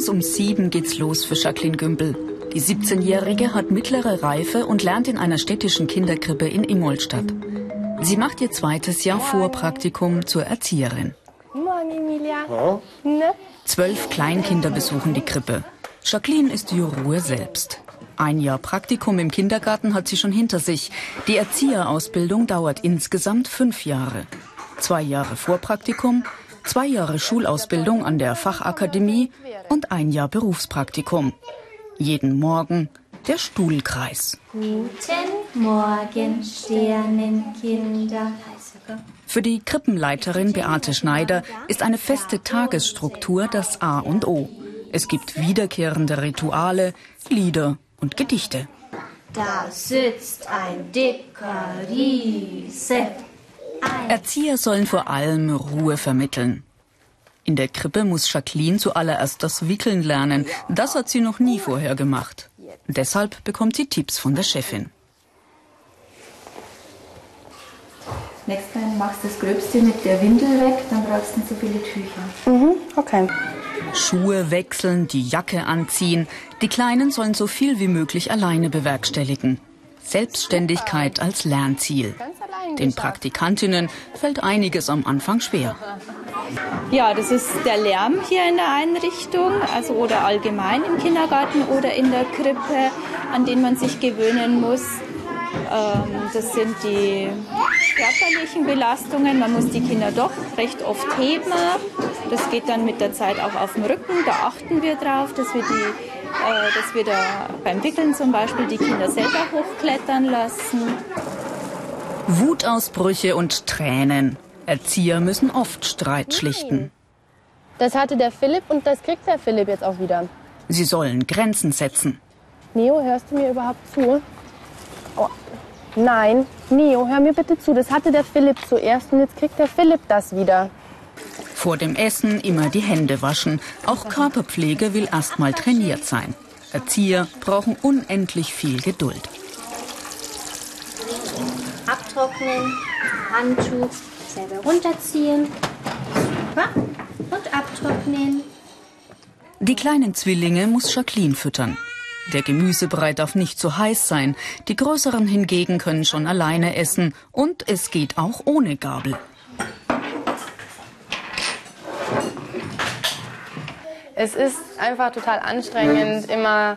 Morgens um sieben geht's los für Jacqueline Gümbel. Die 17-Jährige hat mittlere Reife und lernt in einer städtischen Kinderkrippe in Ingolstadt. Sie macht ihr zweites Jahr Vorpraktikum zur Erzieherin. Morgen, Emilia. Ne? Zwölf Kleinkinder besuchen die Krippe. Jacqueline ist die Ruhe selbst. Ein Jahr Praktikum im Kindergarten hat sie schon hinter sich. Die Erzieherausbildung dauert insgesamt fünf Jahre. Zwei Jahre Vorpraktikum, zwei Jahre Schulausbildung an der Fachakademie und ein Jahr Berufspraktikum. Jeden Morgen der Stuhlkreis. Guten Morgen, Sternenkinder. Für die Krippenleiterin Beate Schneider ist eine feste Tagesstruktur das A und O. Es gibt wiederkehrende Rituale, Lieder und Gedichte. Da sitzt ein dicker Riese. Erzieher sollen vor allem Ruhe vermitteln. In der Krippe muss Jacqueline zuallererst das Wickeln lernen. Das hat sie noch nie vorher gemacht. Deshalb bekommt sie Tipps von der Chefin. Nächstes Mal machst du das Gröbste mit der Windel weg, dann brauchst du nicht so viele Tücher. Mhm, okay. Schuhe wechseln, die Jacke anziehen. Die Kleinen sollen so viel wie möglich alleine bewerkstelligen. Selbstständigkeit als Lernziel. Den Praktikantinnen fällt einiges am Anfang schwer. Ja, das ist der Lärm hier in der Einrichtung, also oder allgemein im Kindergarten oder in der Krippe, an den man sich gewöhnen muss. Ähm, das sind die körperlichen Belastungen. Man muss die Kinder doch recht oft heben. Das geht dann mit der Zeit auch auf dem Rücken. Da achten wir drauf, dass wir, die, äh, dass wir da beim Wickeln zum Beispiel die Kinder selber hochklettern lassen. Wutausbrüche und Tränen. Erzieher müssen oft Streit schlichten. Das hatte der Philipp und das kriegt der Philipp jetzt auch wieder. Sie sollen Grenzen setzen. Neo, hörst du mir überhaupt zu? Oh, nein, Neo, hör mir bitte zu. Das hatte der Philipp zuerst und jetzt kriegt der Philipp das wieder. Vor dem Essen immer die Hände waschen. Auch Körperpflege will erstmal trainiert sein. Erzieher brauchen unendlich viel Geduld. Abtrocknen, Handtuch, selber runterziehen. Super. Und abtrocknen. Die kleinen Zwillinge muss Jacqueline füttern. Der Gemüsebrei darf nicht zu heiß sein. Die größeren hingegen können schon alleine essen. Und es geht auch ohne Gabel. Es ist einfach total anstrengend, immer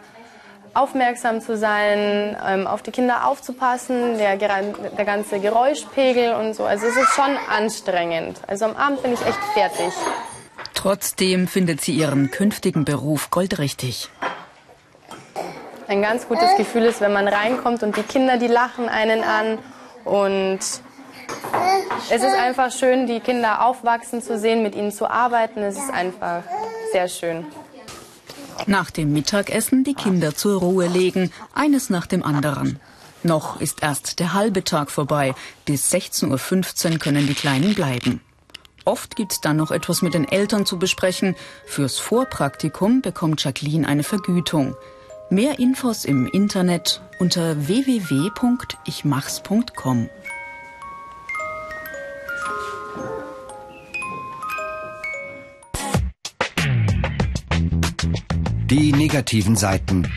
aufmerksam zu sein, ähm, auf die Kinder aufzupassen, der, der ganze Geräuschpegel und so. Also es ist schon anstrengend. Also am Abend bin ich echt fertig. Trotzdem findet sie ihren künftigen Beruf goldrichtig ein ganz gutes Gefühl ist, wenn man reinkommt und die Kinder, die lachen einen an. Und es ist einfach schön, die Kinder aufwachsen zu sehen, mit ihnen zu arbeiten. Es ist einfach sehr schön. Nach dem Mittagessen die Kinder zur Ruhe legen, eines nach dem anderen. Noch ist erst der halbe Tag vorbei. Bis 16.15 Uhr können die Kleinen bleiben. Oft gibt's dann noch etwas mit den Eltern zu besprechen. Fürs Vorpraktikum bekommt Jacqueline eine Vergütung. Mehr Infos im Internet unter www.ichmachs.com. Die negativen Seiten.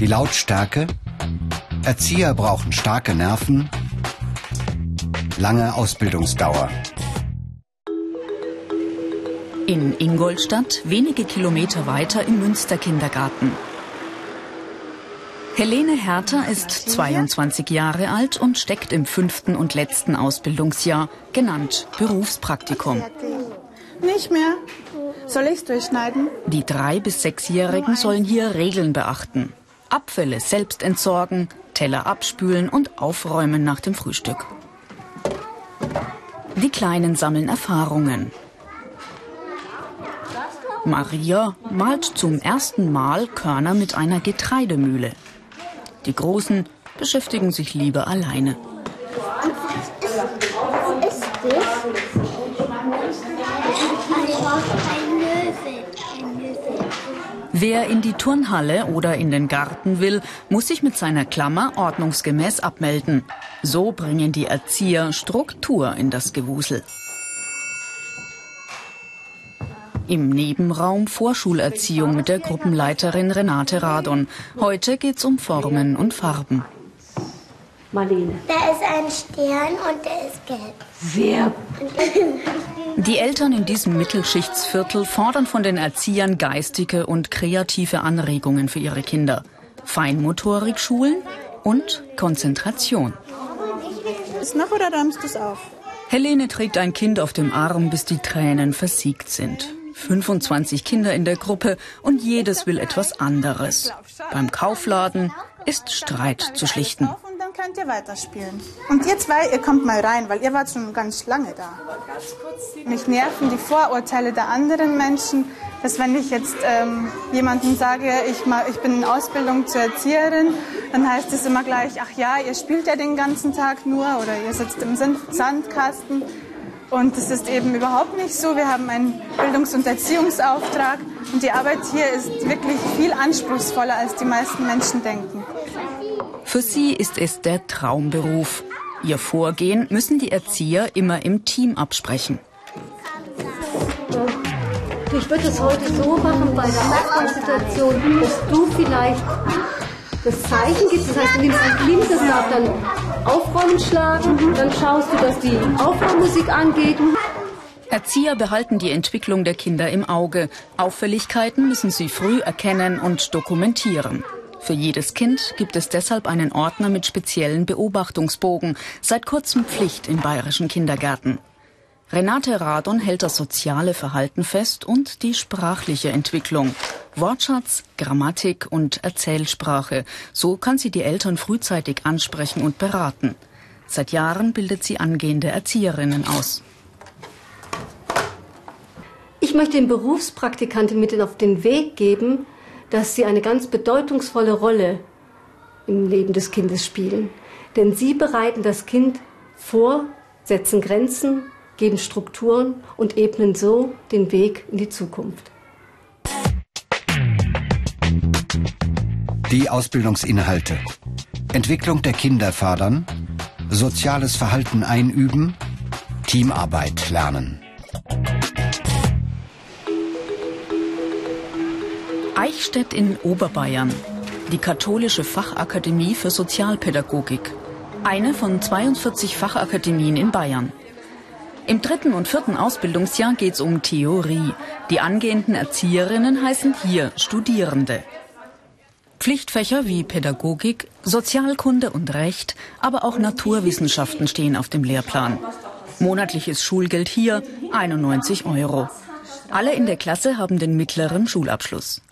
Die Lautstärke. Erzieher brauchen starke Nerven. Lange Ausbildungsdauer. In Ingolstadt, wenige Kilometer weiter im Münsterkindergarten. Helene Herter ist 22 Jahre alt und steckt im fünften und letzten Ausbildungsjahr, genannt Berufspraktikum. Nicht mehr. Soll ich es durchschneiden? Die drei- bis sechsjährigen sollen hier Regeln beachten. Abfälle selbst entsorgen, Teller abspülen und aufräumen nach dem Frühstück. Die Kleinen sammeln Erfahrungen. Maria malt zum ersten Mal Körner mit einer Getreidemühle. Die Großen beschäftigen sich lieber alleine. Wer in die Turnhalle oder in den Garten will, muss sich mit seiner Klammer ordnungsgemäß abmelden. So bringen die Erzieher Struktur in das Gewusel. Im Nebenraum Vorschulerziehung mit der Gruppenleiterin Renate Radon. Heute geht's um Formen und Farben. Marlene. Da ist ein Stern und der ist gelb. Sehr. Die Eltern in diesem Mittelschichtsviertel fordern von den Erziehern geistige und kreative Anregungen für ihre Kinder. Feinmotorik schulen und Konzentration. Ist noch oder räumst du es auf? Helene trägt ein Kind auf dem Arm, bis die Tränen versiegt sind. 25 Kinder in der Gruppe und jedes will etwas anderes. Beim Kaufladen ist Streit zu schlichten. Könnt ihr weiterspielen. Und ihr zwei, ihr kommt mal rein, weil ihr wart schon ganz lange da. Mich nerven die Vorurteile der anderen Menschen, dass wenn ich jetzt ähm, jemandem sage, ich, mal, ich bin in Ausbildung zur Erzieherin, dann heißt es immer gleich, ach ja, ihr spielt ja den ganzen Tag nur oder ihr sitzt im Sandkasten. Und das ist eben überhaupt nicht so. Wir haben einen Bildungs- und Erziehungsauftrag und die Arbeit hier ist wirklich viel anspruchsvoller, als die meisten Menschen denken. Für sie ist es der Traumberuf. Ihr Vorgehen müssen die Erzieher immer im Team absprechen. Ich würde es heute so machen bei der Aufgabenssituation, dass du vielleicht das Zeichen gibst. Das heißt, du nimmst ein Glied, das darf dann Aufräumen schlagen. Dann schaust du, dass die Aufräummusik angeht. Erzieher behalten die Entwicklung der Kinder im Auge. Auffälligkeiten müssen sie früh erkennen und dokumentieren. Für jedes Kind gibt es deshalb einen Ordner mit speziellen Beobachtungsbogen, seit kurzem Pflicht in bayerischen Kindergärten. Renate Radon hält das soziale Verhalten fest und die sprachliche Entwicklung. Wortschatz, Grammatik und Erzählsprache. So kann sie die Eltern frühzeitig ansprechen und beraten. Seit Jahren bildet sie angehende Erzieherinnen aus. Ich möchte den Berufspraktikanten mit auf den Weg geben, dass sie eine ganz bedeutungsvolle Rolle im Leben des Kindes spielen. Denn sie bereiten das Kind vor, setzen Grenzen, geben Strukturen und ebnen so den Weg in die Zukunft. Die Ausbildungsinhalte. Entwicklung der Kinder fördern, soziales Verhalten einüben, Teamarbeit lernen. Eichstätt in Oberbayern. Die katholische Fachakademie für Sozialpädagogik. Eine von 42 Fachakademien in Bayern. Im dritten und vierten Ausbildungsjahr geht es um Theorie. Die angehenden Erzieherinnen heißen hier Studierende. Pflichtfächer wie Pädagogik, Sozialkunde und Recht, aber auch Naturwissenschaften stehen auf dem Lehrplan. Monatliches Schulgeld hier 91 Euro. Alle in der Klasse haben den mittleren Schulabschluss.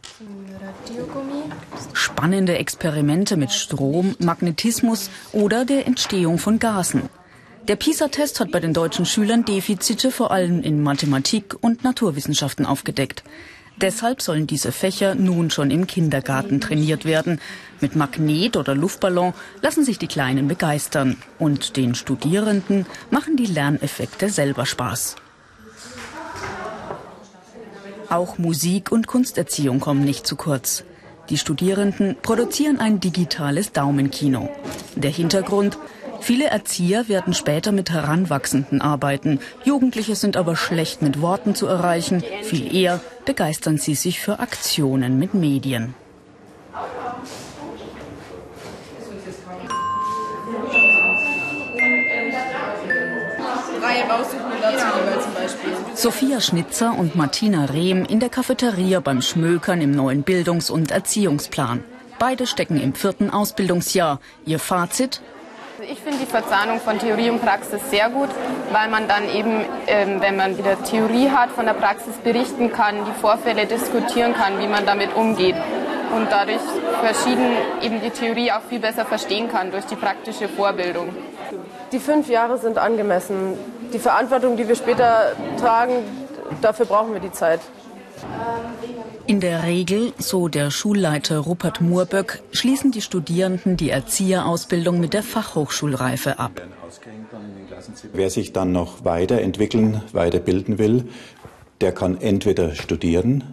Spannende Experimente mit Strom, Magnetismus oder der Entstehung von Gasen. Der PISA-Test hat bei den deutschen Schülern Defizite vor allem in Mathematik und Naturwissenschaften aufgedeckt. Deshalb sollen diese Fächer nun schon im Kindergarten trainiert werden. Mit Magnet oder Luftballon lassen sich die Kleinen begeistern. Und den Studierenden machen die Lerneffekte selber Spaß. Auch Musik und Kunsterziehung kommen nicht zu kurz. Die Studierenden produzieren ein digitales Daumenkino. Der Hintergrund, Viele Erzieher werden später mit Heranwachsenden arbeiten. Jugendliche sind aber schlecht mit Worten zu erreichen. Viel eher begeistern sie sich für Aktionen mit Medien. Sophia Schnitzer und Martina Rehm in der Cafeteria beim Schmökern im neuen Bildungs- und Erziehungsplan. Beide stecken im vierten Ausbildungsjahr. Ihr Fazit? Ich finde die Verzahnung von Theorie und Praxis sehr gut, weil man dann eben, ähm, wenn man wieder Theorie hat, von der Praxis berichten kann, die Vorfälle diskutieren kann, wie man damit umgeht und dadurch verschieden eben die Theorie auch viel besser verstehen kann durch die praktische Vorbildung. Die fünf Jahre sind angemessen. Die Verantwortung, die wir später tragen, dafür brauchen wir die Zeit. In der Regel, so der Schulleiter Rupert Murböck, schließen die Studierenden die Erzieherausbildung mit der Fachhochschulreife ab. Wer sich dann noch weiterentwickeln, weiterbilden will, der kann entweder studieren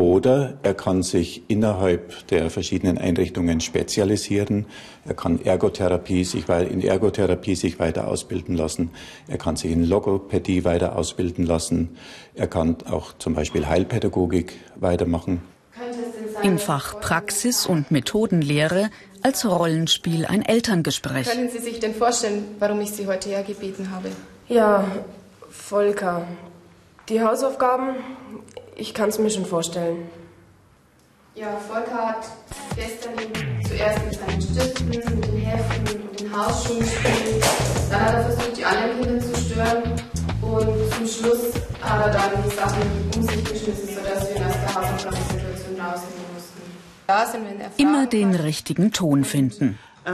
Oder er kann sich innerhalb der verschiedenen Einrichtungen spezialisieren. Er kann Ergotherapie sich, in Ergotherapie sich weiter ausbilden lassen. Er kann sich in Logopädie weiter ausbilden lassen. Er kann auch zum Beispiel Heilpädagogik weitermachen. Im Fach Praxis und Methodenlehre als Rollenspiel ein Elterngespräch. Können Sie sich denn vorstellen, warum ich Sie heute hergebeten habe? Ja, Volker. Die Hausaufgaben, ich kann es mir schon vorstellen. Ja, Volker hat gestern zuerst mit seinen Stiften, mit den Heften und den Hausschuhen gespielt. Dann hat er versucht, die anderen Kinder zu stören. Und zum Schluss hat er dann die Sachen um sich geschmissen, sodass wir ihn aus der Hausaufgabensituation rausnehmen mussten. Da sind wir in der Immer den richtigen Ton finden. Äh,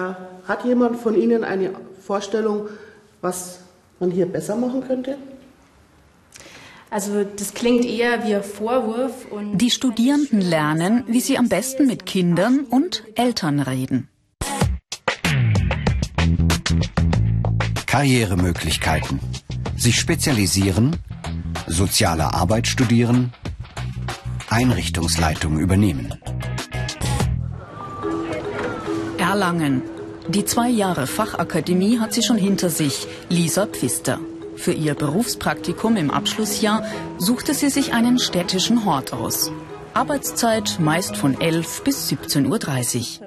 hat jemand von Ihnen eine Vorstellung, was man hier besser machen könnte? Also das klingt eher wie ein Vorwurf. Und Die Studierenden lernen, wie sie am besten mit Kindern und Eltern reden. Karrieremöglichkeiten. Sich spezialisieren, soziale Arbeit studieren, Einrichtungsleitung übernehmen. Erlangen. Die zwei Jahre Fachakademie hat sie schon hinter sich, Lisa Pfister. Für ihr Berufspraktikum im Abschlussjahr suchte sie sich einen städtischen Hort aus. Arbeitszeit meist von 11 bis 17.30 Uhr.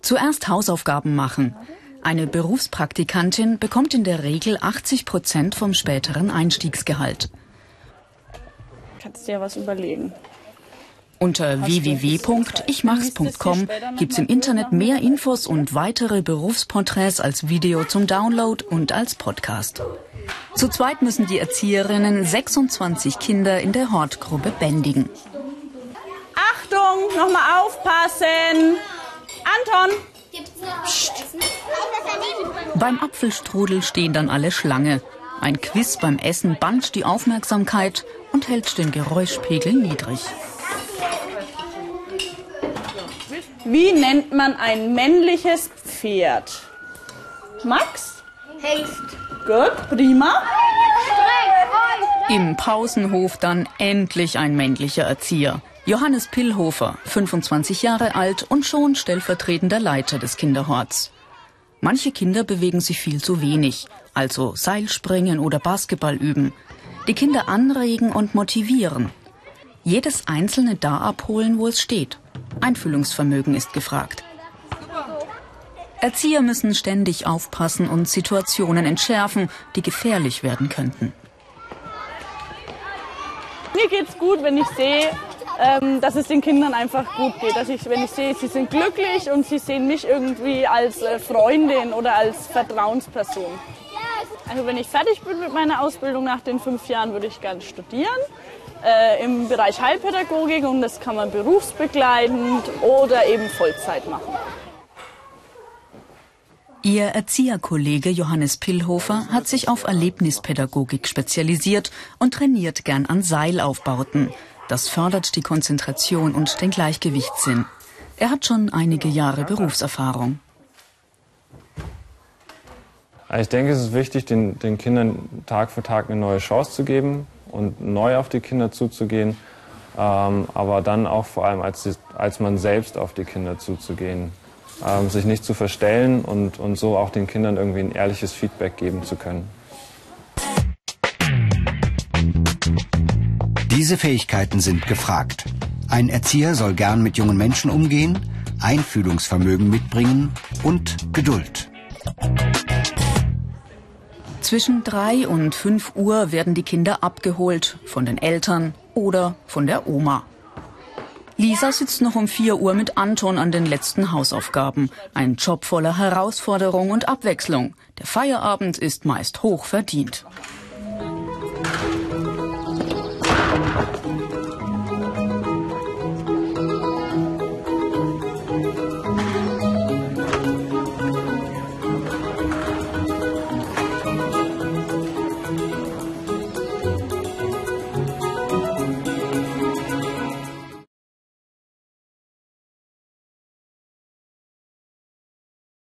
Zuerst Hausaufgaben machen. Eine Berufspraktikantin bekommt in der Regel 80 Prozent vom späteren Einstiegsgehalt. Kannst dir was überlegen. Unter www.ichmachs.com gibt's im Internet mehr Infos und weitere Berufsporträts als Video zum Download und als Podcast. Zu zweit müssen die Erzieherinnen 26 Kinder in der Hortgruppe bändigen. Achtung, nochmal aufpassen. Anton! Psst. Beim Apfelstrudel stehen dann alle Schlange. Ein Quiz beim Essen bannt die Aufmerksamkeit und hält den Geräuschpegel niedrig. Wie nennt man ein männliches Pferd? Max? Haste. Gut, prima. Im Pausenhof dann endlich ein männlicher Erzieher. Johannes Pillhofer, 25 Jahre alt und schon stellvertretender Leiter des Kinderhorts. Manche Kinder bewegen sich viel zu wenig, also Seilspringen oder Basketball üben. Die Kinder anregen und motivieren. Jedes einzelne da abholen, wo es steht. Einfühlungsvermögen ist gefragt. Erzieher müssen ständig aufpassen und Situationen entschärfen, die gefährlich werden könnten. Mir geht's gut, wenn ich sehe, ähm, dass es den Kindern einfach gut geht. Dass ich, wenn ich sehe, sie sind glücklich und sie sehen mich irgendwie als äh, Freundin oder als Vertrauensperson. Also wenn ich fertig bin mit meiner Ausbildung nach den fünf Jahren, würde ich gerne studieren äh, im Bereich Heilpädagogik und das kann man berufsbegleitend oder eben Vollzeit machen. Ihr Erzieherkollege Johannes Pillhofer hat sich auf Erlebnispädagogik spezialisiert und trainiert gern an Seilaufbauten. Das fördert die Konzentration und den Gleichgewichtssinn. Er hat schon einige Jahre Berufserfahrung. Ich denke, es ist wichtig, den, den Kindern Tag für Tag eine neue Chance zu geben und neu auf die Kinder zuzugehen, ähm, aber dann auch vor allem als, als man selbst auf die Kinder zuzugehen, ähm, sich nicht zu verstellen und, und so auch den Kindern irgendwie ein ehrliches Feedback geben zu können. Diese Fähigkeiten sind gefragt. Ein Erzieher soll gern mit jungen Menschen umgehen, Einfühlungsvermögen mitbringen und Geduld. Zwischen drei und fünf Uhr werden die Kinder abgeholt von den Eltern oder von der Oma. Lisa sitzt noch um vier Uhr mit Anton an den letzten Hausaufgaben. Ein Job voller Herausforderung und Abwechslung. Der Feierabend ist meist hoch verdient.